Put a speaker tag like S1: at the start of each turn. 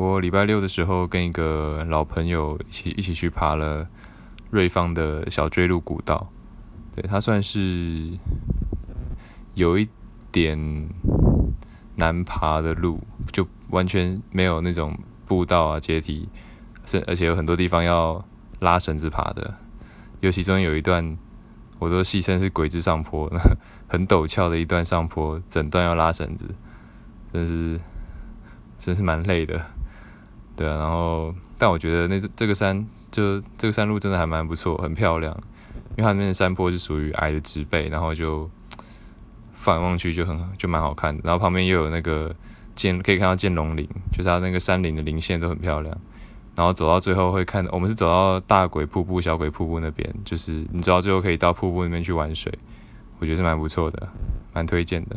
S1: 我礼拜六的时候跟一个老朋友一起一起去爬了瑞芳的小追路古道，对，它算是有一点难爬的路，就完全没有那种步道啊阶梯，是而且有很多地方要拉绳子爬的，尤其中有一段，我都戏称是鬼子上坡，很陡峭的一段上坡，整段要拉绳子，真是真是蛮累的。对啊，然后但我觉得那这个山就这个山路真的还蛮不错，很漂亮，因为它那边的山坡是属于矮的植被，然后就反望去就很就蛮好看的，然后旁边又有那个剑，可以看到剑龙岭，就是它那个山林的林线都很漂亮，然后走到最后会看，我们是走到大鬼瀑布、小鬼瀑布那边，就是你走到最后可以到瀑布那边去玩水，我觉得是蛮不错的，蛮推荐的。